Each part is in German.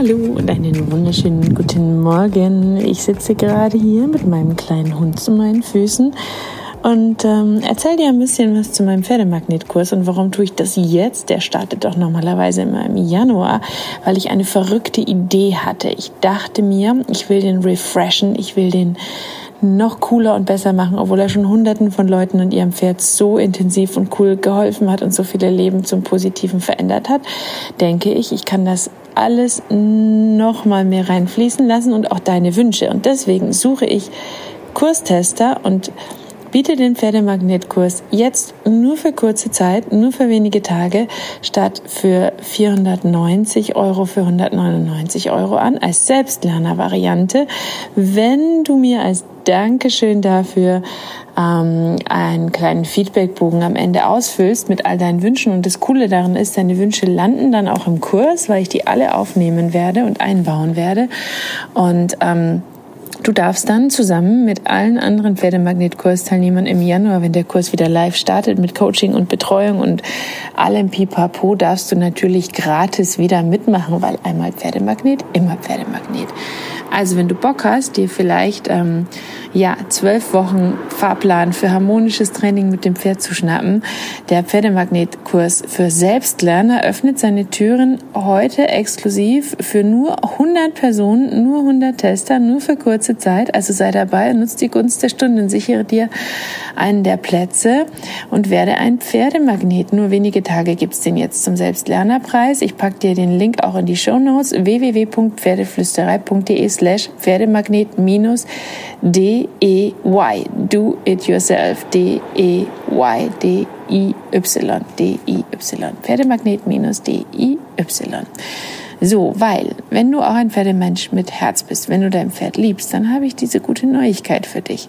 Hallo und einen wunderschönen guten Morgen. Ich sitze gerade hier mit meinem kleinen Hund zu meinen Füßen und ähm, erzähl dir ein bisschen was zu meinem Pferdemagnetkurs und warum tue ich das jetzt? Der startet doch normalerweise immer im Januar, weil ich eine verrückte Idee hatte. Ich dachte mir, ich will den refreshen, ich will den noch cooler und besser machen, obwohl er schon Hunderten von Leuten und ihrem Pferd so intensiv und cool geholfen hat und so viele Leben zum Positiven verändert hat, denke ich, ich kann das alles noch mal mehr reinfließen lassen und auch deine Wünsche. Und deswegen suche ich Kurstester und biete den Pferdemagnetkurs jetzt nur für kurze Zeit, nur für wenige Tage, statt für 490 Euro für 199 Euro an als Selbstlerner-Variante, wenn du mir als Dankeschön dafür ähm, einen kleinen Feedbackbogen am Ende ausfüllst mit all deinen Wünschen. Und das Coole daran ist, deine Wünsche landen dann auch im Kurs, weil ich die alle aufnehmen werde und einbauen werde. Und ähm, Du darfst dann zusammen mit allen anderen Pferdemagnet-Kursteilnehmern im Januar, wenn der Kurs wieder live startet mit Coaching und Betreuung und allem Pipapo, darfst du natürlich gratis wieder mitmachen, weil einmal Pferdemagnet, immer Pferdemagnet. Also wenn du Bock hast, dir vielleicht ähm, ja zwölf Wochen Fahrplan für harmonisches Training mit dem Pferd zu schnappen, der Pferdemagnetkurs für Selbstlerner öffnet seine Türen heute exklusiv für nur 100 Personen, nur 100 Tester, nur für kurze Zeit. Also sei dabei, nutz die Gunst der Stunde und sichere dir einen der Plätze und werde ein Pferdemagnet. Nur wenige Tage gibt's den jetzt zum Selbstlernerpreis. Ich pack dir den Link auch in die Show Notes www.pferdeflüsterei.de slash Pferdemagnet minus D-E-Y. Do it yourself. D-E-Y. D-I-Y. D-I-Y. Pferdemagnet minus D-I-Y. So, weil, wenn du auch ein Pferdemensch mit Herz bist, wenn du dein Pferd liebst, dann habe ich diese gute Neuigkeit für dich.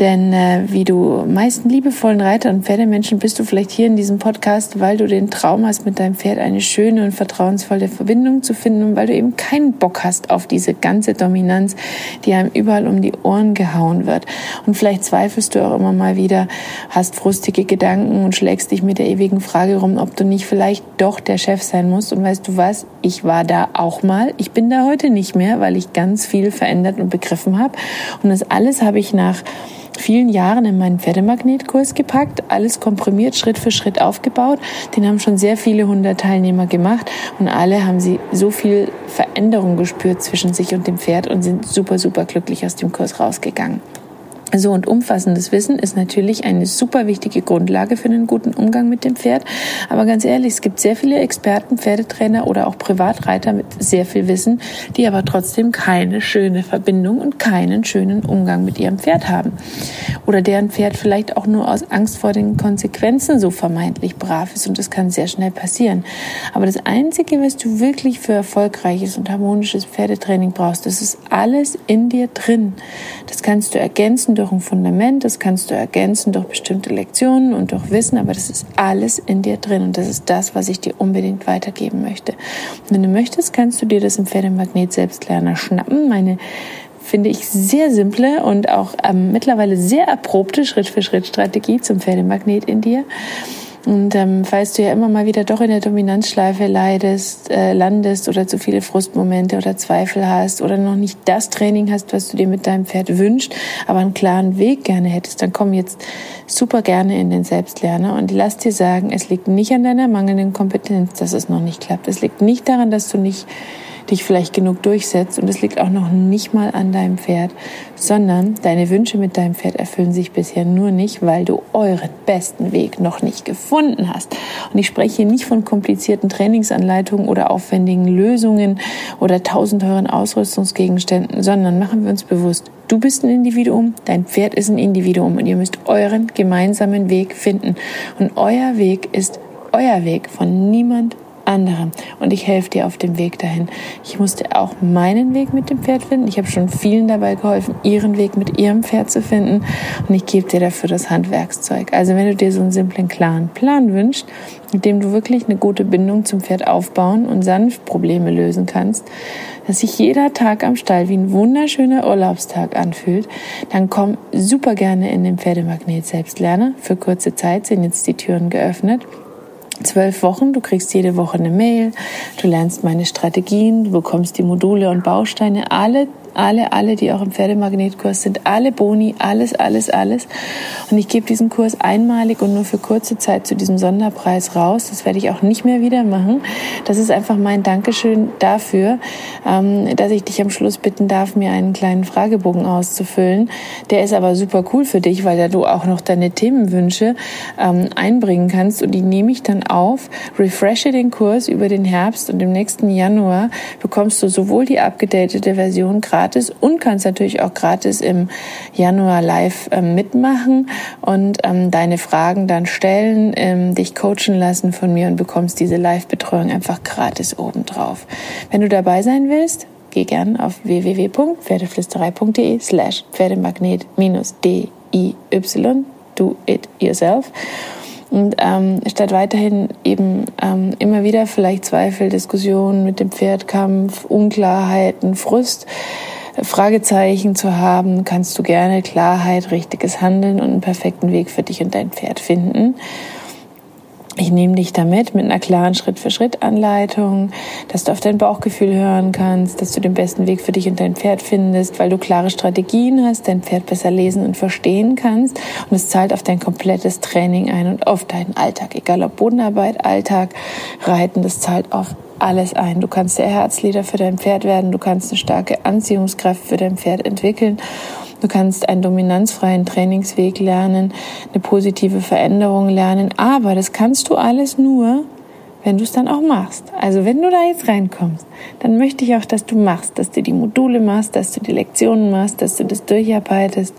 Denn äh, wie du meisten liebevollen Reiter und Pferdemenschen bist du vielleicht hier in diesem Podcast, weil du den Traum hast, mit deinem Pferd eine schöne und vertrauensvolle Verbindung zu finden und weil du eben keinen Bock hast auf diese ganze Dominanz, die einem überall um die Ohren gehauen wird. Und vielleicht zweifelst du auch immer mal wieder, hast frustige Gedanken und schlägst dich mit der ewigen Frage rum, ob du nicht vielleicht doch der Chef sein musst. Und weißt du was? Ich war da auch mal. Ich bin da heute nicht mehr, weil ich ganz viel verändert und begriffen habe. Und das alles habe ich nach vielen Jahren in meinen Pferdemagnetkurs gepackt, alles komprimiert, Schritt für Schritt aufgebaut. Den haben schon sehr viele hundert Teilnehmer gemacht und alle haben sie so viel Veränderung gespürt zwischen sich und dem Pferd und sind super, super glücklich aus dem Kurs rausgegangen. So und umfassendes Wissen ist natürlich eine super wichtige Grundlage für einen guten Umgang mit dem Pferd. Aber ganz ehrlich, es gibt sehr viele Experten, Pferdetrainer oder auch Privatreiter mit sehr viel Wissen, die aber trotzdem keine schöne Verbindung und keinen schönen Umgang mit ihrem Pferd haben. Oder deren Pferd vielleicht auch nur aus Angst vor den Konsequenzen so vermeintlich brav ist und das kann sehr schnell passieren. Aber das Einzige, was du wirklich für erfolgreiches und harmonisches Pferdetraining brauchst, das ist alles in dir drin. Das kannst du ergänzen durch ein Fundament, das kannst du ergänzen durch bestimmte Lektionen und durch Wissen, aber das ist alles in dir drin und das ist das, was ich dir unbedingt weitergeben möchte. Und wenn du möchtest, kannst du dir das im Pferdemagnet Selbstlerner schnappen. Meine finde ich sehr simple und auch ähm, mittlerweile sehr erprobte Schritt-für-Schritt-Strategie zum Pferdemagnet in dir. Und ähm, falls du ja immer mal wieder doch in der Dominanzschleife leidest, äh, landest oder zu viele Frustmomente oder Zweifel hast oder noch nicht das Training hast, was du dir mit deinem Pferd wünschst, aber einen klaren Weg gerne hättest, dann komm jetzt super gerne in den Selbstlerner und lass dir sagen, es liegt nicht an deiner mangelnden Kompetenz, dass es noch nicht klappt. Es liegt nicht daran, dass du nicht dich vielleicht genug durchsetzt und es liegt auch noch nicht mal an deinem Pferd, sondern deine Wünsche mit deinem Pferd erfüllen sich bisher nur nicht, weil du euren besten Weg noch nicht gefunden hast. Und ich spreche hier nicht von komplizierten Trainingsanleitungen oder aufwendigen Lösungen oder tausend teuren Ausrüstungsgegenständen, sondern machen wir uns bewusst, Du bist ein Individuum, dein Pferd ist ein Individuum und ihr müsst euren gemeinsamen Weg finden. Und euer Weg ist euer Weg von niemand anderem. Und ich helfe dir auf dem Weg dahin. Ich musste auch meinen Weg mit dem Pferd finden. Ich habe schon vielen dabei geholfen, ihren Weg mit ihrem Pferd zu finden. Und ich gebe dir dafür das Handwerkszeug. Also wenn du dir so einen simplen, klaren Plan wünschst, mit dem du wirklich eine gute Bindung zum Pferd aufbauen und sanft Probleme lösen kannst, dass sich jeder Tag am Stall wie ein wunderschöner Urlaubstag anfühlt, dann komm super gerne in den Pferdemagnet Selbstlerner. Für kurze Zeit sind jetzt die Türen geöffnet zwölf Wochen. Du kriegst jede Woche eine Mail, du lernst meine Strategien, du bekommst die Module und Bausteine, alle alle, alle, die auch im Pferdemagnetkurs sind, alle Boni, alles, alles, alles. Und ich gebe diesen Kurs einmalig und nur für kurze Zeit zu diesem Sonderpreis raus. Das werde ich auch nicht mehr wieder machen. Das ist einfach mein Dankeschön dafür, ähm, dass ich dich am Schluss bitten darf, mir einen kleinen Fragebogen auszufüllen. Der ist aber super cool für dich, weil da du auch noch deine Themenwünsche ähm, einbringen kannst und die nehme ich dann auf, refreshe den Kurs über den Herbst und im nächsten Januar bekommst du sowohl die abgedatete Version gratis und kannst natürlich auch gratis im Januar live äh, mitmachen und ähm, deine Fragen dann stellen, ähm, dich coachen lassen von mir und bekommst diese Live-Betreuung einfach gratis obendrauf. Wenn du dabei sein willst, geh gern auf www.pferdeflüsterei.de slash Pferdemagnet-diy do it yourself. Und ähm, statt weiterhin eben ähm, immer wieder vielleicht Zweifel, Diskussionen mit dem Pferdkampf, Unklarheiten, Frust, Fragezeichen zu haben, kannst du gerne Klarheit, richtiges Handeln und einen perfekten Weg für dich und dein Pferd finden. Ich nehme dich damit mit einer klaren Schritt-für-Schritt-Anleitung, dass du auf dein Bauchgefühl hören kannst, dass du den besten Weg für dich und dein Pferd findest, weil du klare Strategien hast, dein Pferd besser lesen und verstehen kannst. Und es zahlt auf dein komplettes Training ein und auf deinen Alltag, egal ob Bodenarbeit, Alltag, Reiten, das zahlt auf alles ein. Du kannst der Herzleader für dein Pferd werden, du kannst eine starke Anziehungskraft für dein Pferd entwickeln, du kannst einen dominanzfreien Trainingsweg lernen, eine positive Veränderung lernen, aber das kannst du alles nur, wenn du es dann auch machst. Also wenn du da jetzt reinkommst, dann möchte ich auch, dass du machst, dass du die Module machst, dass du die Lektionen machst, dass du das durcharbeitest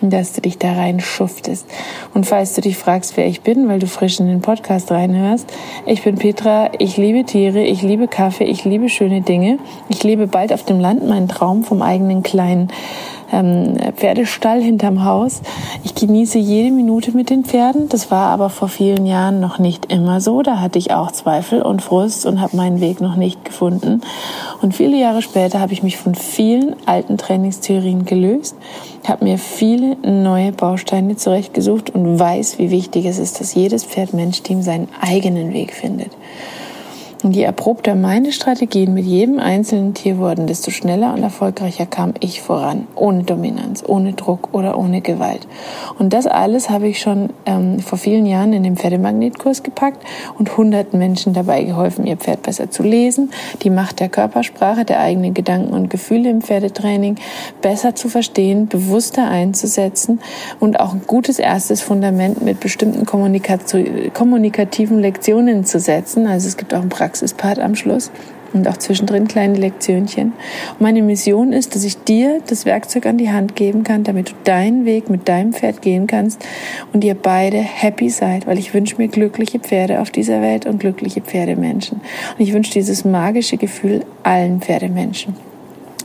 und dass du dich da rein schuftest. Und falls du dich fragst, wer ich bin, weil du frisch in den Podcast reinhörst, ich bin Petra, ich liebe Tiere, ich liebe Kaffee, ich liebe schöne Dinge. Ich lebe bald auf dem Land, meinen Traum vom eigenen kleinen ähm, Pferdestall hinterm Haus. Ich genieße jede Minute mit den Pferden. Das war aber vor vielen Jahren noch nicht immer so. Da hatte ich auch Zweifel und Frust und habe meinen Weg noch nicht gefunden. Und viele Jahre später habe ich mich von vielen alten Trainingstheorien gelöst, habe mir viele neue Bausteine zurechtgesucht und weiß, wie wichtig es ist, dass jedes Pferd-Mensch-Team seinen eigenen Weg findet. Und je erprobter meine Strategien mit jedem einzelnen Tier wurden, desto schneller und erfolgreicher kam ich voran, ohne Dominanz, ohne Druck oder ohne Gewalt. Und das alles habe ich schon ähm, vor vielen Jahren in den Pferdemagnetkurs gepackt und hunderten Menschen dabei geholfen, ihr Pferd besser zu lesen, die Macht der Körpersprache, der eigenen Gedanken und Gefühle im Pferdetraining besser zu verstehen, bewusster einzusetzen und auch ein gutes erstes Fundament mit bestimmten kommunikativen Lektionen zu setzen. Also es gibt auch ein Praxispart am Schluss und auch zwischendrin kleine Lektionchen. Und meine Mission ist, dass ich dir das Werkzeug an die Hand geben kann, damit du deinen Weg mit deinem Pferd gehen kannst und ihr beide happy seid, weil ich wünsche mir glückliche Pferde auf dieser Welt und glückliche Pferdemenschen. Und ich wünsche dieses magische Gefühl allen Pferdemenschen.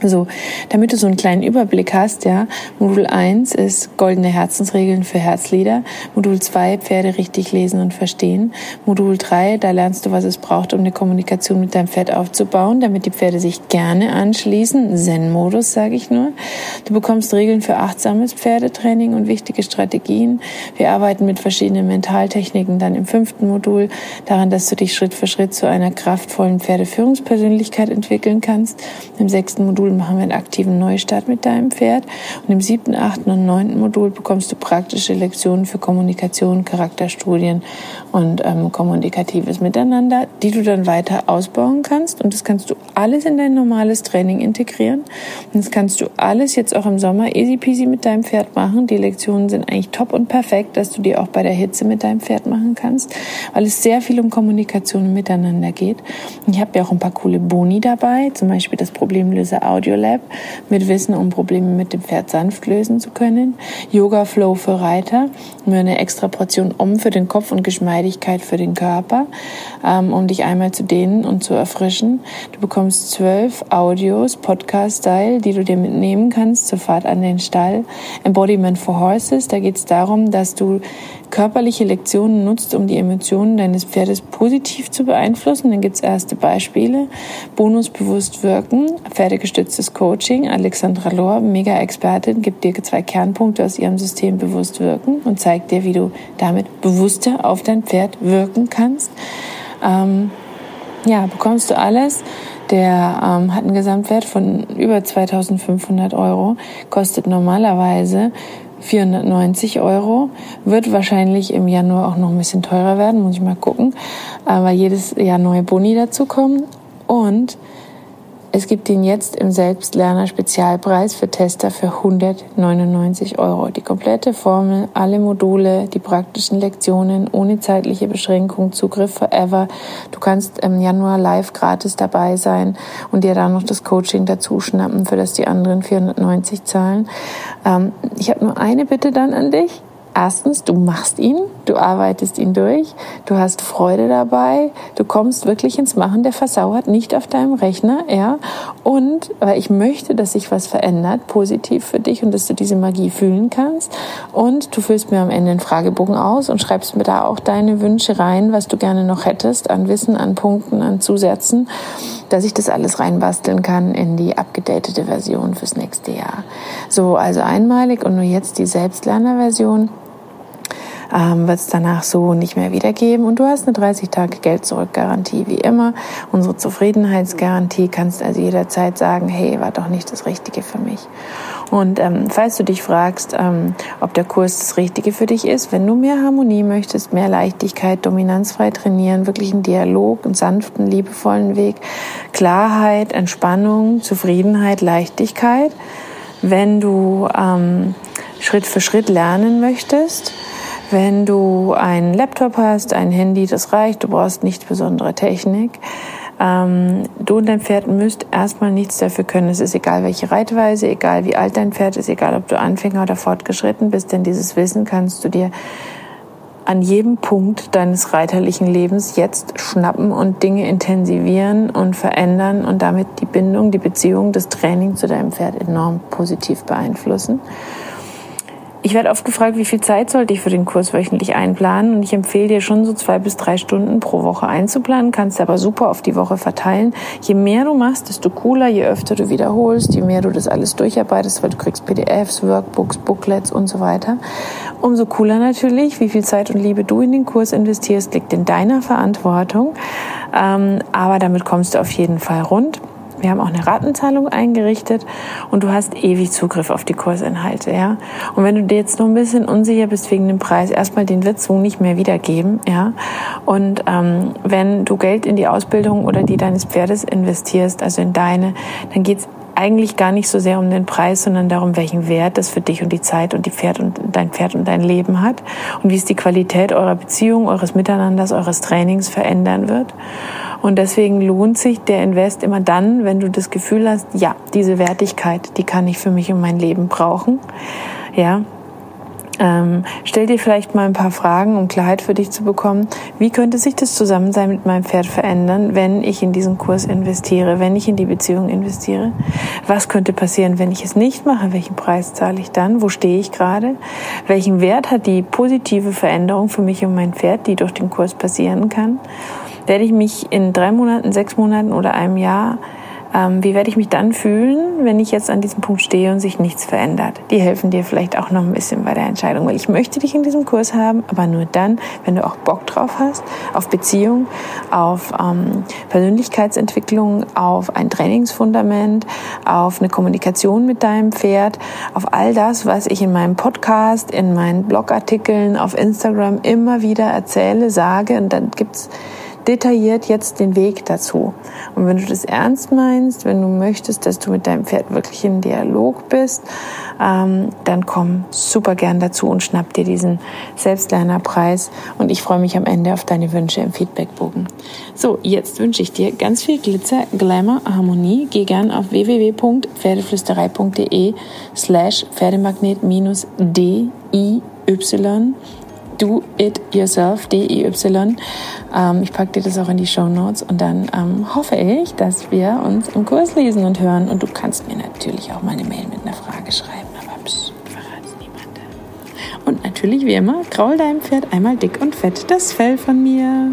So, damit du so einen kleinen Überblick hast, ja, Modul 1 ist goldene Herzensregeln für Herzlieder. Modul 2 Pferde richtig lesen und verstehen. Modul 3, da lernst du, was es braucht, um eine Kommunikation mit deinem Pferd aufzubauen, damit die Pferde sich gerne anschließen. Zen-Modus, sage ich nur. Du bekommst Regeln für achtsames Pferdetraining und wichtige Strategien. Wir arbeiten mit verschiedenen Mentaltechniken dann im fünften Modul daran, dass du dich Schritt für Schritt zu einer kraftvollen Pferdeführungspersönlichkeit entwickeln kannst. Im sechsten Modul Modul machen wir einen aktiven Neustart mit deinem Pferd. Und im siebten, achten und neunten Modul bekommst du praktische Lektionen für Kommunikation, Charakterstudien und ähm, kommunikatives Miteinander, die du dann weiter ausbauen kannst. Und das kannst du alles in dein normales Training integrieren. Und das kannst du alles jetzt auch im Sommer easy peasy mit deinem Pferd machen. Die Lektionen sind eigentlich top und perfekt, dass du die auch bei der Hitze mit deinem Pferd machen kannst, weil es sehr viel um Kommunikation und Miteinander geht. Und ich habe ja auch ein paar coole Boni dabei, zum Beispiel das Problemlöser Audio Lab mit Wissen, um Probleme mit dem Pferd sanft lösen zu können. Yoga Flow für Reiter, nur eine extra Portion Om für den Kopf und Geschmeidigkeit für den Körper, ähm, um dich einmal zu dehnen und zu erfrischen. Du bekommst zwölf Audios, Podcast-Style, die du dir mitnehmen kannst zur Fahrt an den Stall. Embodiment for Horses, da geht es darum, dass du körperliche Lektionen nutzt, um die Emotionen deines Pferdes positiv zu beeinflussen. Dann gibt es erste Beispiele. Bonus bewusst wirken, pferdegestütztes Coaching. Alexandra Lohr, Mega-Expertin, gibt dir zwei Kernpunkte aus ihrem System bewusst wirken und zeigt dir, wie du damit bewusster auf dein Pferd wirken kannst. Ähm, ja, bekommst du alles. Der ähm, hat einen Gesamtwert von über 2500 Euro, kostet normalerweise 490 Euro. Wird wahrscheinlich im Januar auch noch ein bisschen teurer werden, muss ich mal gucken, weil jedes Jahr neue Boni dazukommen. Und es gibt ihn jetzt im Selbstlerner Spezialpreis für Tester für 199 Euro. Die komplette Formel, alle Module, die praktischen Lektionen ohne zeitliche Beschränkung, Zugriff forever. Du kannst im Januar live gratis dabei sein und dir dann noch das Coaching dazu schnappen, für das die anderen 490 zahlen. Ähm, ich habe nur eine Bitte dann an dich erstens, du machst ihn, du arbeitest ihn durch, du hast Freude dabei, du kommst wirklich ins Machen, der versauert nicht auf deinem Rechner, ja. Und weil ich möchte, dass sich was verändert, positiv für dich und dass du diese Magie fühlen kannst. Und du füllst mir am Ende einen Fragebogen aus und schreibst mir da auch deine Wünsche rein, was du gerne noch hättest an Wissen, an Punkten, an Zusätzen, dass ich das alles reinbasteln kann in die abgedatete Version fürs nächste Jahr. So, also einmalig und nur jetzt die Selbstlernerversion ähm, wird es danach so nicht mehr wiedergeben. Und du hast eine 30 Tage Geld zurück Garantie wie immer. Unsere Zufriedenheitsgarantie kannst also jederzeit sagen, hey, war doch nicht das Richtige für mich. Und ähm, falls du dich fragst, ähm, ob der Kurs das Richtige für dich ist, wenn du mehr Harmonie möchtest, mehr Leichtigkeit, dominanzfrei trainieren, wirklich einen Dialog, einen sanften, liebevollen Weg, Klarheit, Entspannung, Zufriedenheit, Leichtigkeit, wenn du ähm, Schritt für Schritt lernen möchtest, wenn du einen Laptop hast, ein Handy, das reicht, du brauchst nicht besondere Technik. Ähm, du und dein Pferd müsst erstmal nichts dafür können. Es ist egal, welche Reitweise, egal wie alt dein Pferd ist, egal ob du Anfänger oder fortgeschritten bist, denn dieses Wissen kannst du dir an jedem Punkt deines reiterlichen Lebens jetzt schnappen und Dinge intensivieren und verändern und damit die Bindung, die Beziehung, das Training zu deinem Pferd enorm positiv beeinflussen. Ich werde oft gefragt, wie viel Zeit sollte ich für den Kurs wöchentlich einplanen? Und ich empfehle dir schon so zwei bis drei Stunden pro Woche einzuplanen, kannst aber super auf die Woche verteilen. Je mehr du machst, desto cooler, je öfter du wiederholst, je mehr du das alles durcharbeitest, weil du kriegst PDFs, Workbooks, Booklets und so weiter. Umso cooler natürlich, wie viel Zeit und Liebe du in den Kurs investierst, liegt in deiner Verantwortung. Ähm, aber damit kommst du auf jeden Fall rund. Wir haben auch eine Ratenzahlung eingerichtet und du hast ewig Zugriff auf die Kursinhalte, ja. Und wenn du dir jetzt noch ein bisschen unsicher bist wegen dem Preis, erstmal den wird so nicht mehr wiedergeben, ja. Und ähm, wenn du Geld in die Ausbildung oder die deines Pferdes investierst, also in deine, dann geht's eigentlich gar nicht so sehr um den Preis, sondern darum, welchen Wert das für dich und die Zeit und die Pferd und dein Pferd und dein Leben hat und wie es die Qualität eurer Beziehung, eures Miteinanders, eures Trainings verändern wird. Und deswegen lohnt sich der Invest immer dann, wenn du das Gefühl hast, ja, diese Wertigkeit, die kann ich für mich und mein Leben brauchen. Ja, ähm, stell dir vielleicht mal ein paar Fragen, um Klarheit für dich zu bekommen. Wie könnte sich das Zusammensein mit meinem Pferd verändern, wenn ich in diesen Kurs investiere, wenn ich in die Beziehung investiere? Was könnte passieren, wenn ich es nicht mache? Welchen Preis zahle ich dann? Wo stehe ich gerade? Welchen Wert hat die positive Veränderung für mich und mein Pferd, die durch den Kurs passieren kann? Werde ich mich in drei Monaten, sechs Monaten oder einem Jahr ähm, wie werde ich mich dann fühlen, wenn ich jetzt an diesem Punkt stehe und sich nichts verändert? Die helfen dir vielleicht auch noch ein bisschen bei der Entscheidung, weil ich möchte dich in diesem Kurs haben, aber nur dann, wenn du auch Bock drauf hast, auf Beziehung, auf ähm, Persönlichkeitsentwicklung, auf ein Trainingsfundament, auf eine Kommunikation mit deinem Pferd, auf all das, was ich in meinem Podcast, in meinen Blogartikeln, auf Instagram immer wieder erzähle, sage und dann gibt's detailliert jetzt den Weg dazu. Und wenn du das ernst meinst, wenn du möchtest, dass du mit deinem Pferd wirklich in Dialog bist, ähm, dann komm super gern dazu und schnapp dir diesen Selbstlernerpreis. Und ich freue mich am Ende auf deine Wünsche im Feedbackbogen. So, jetzt wünsche ich dir ganz viel Glitzer, Glamour, Harmonie. Geh gern auf www.pferdeflüsterei.de slash Pferdemagnet-DIY Do It Yourself, D-I-Y. Ähm, ich packe dir das auch in die Show Notes und dann ähm, hoffe ich, dass wir uns im Kurs lesen und hören. Und du kannst mir natürlich auch mal eine Mail mit einer Frage schreiben, aber pst, verrat's niemandem. Und natürlich, wie immer, kraul deinem Pferd einmal dick und fett das Fell von mir.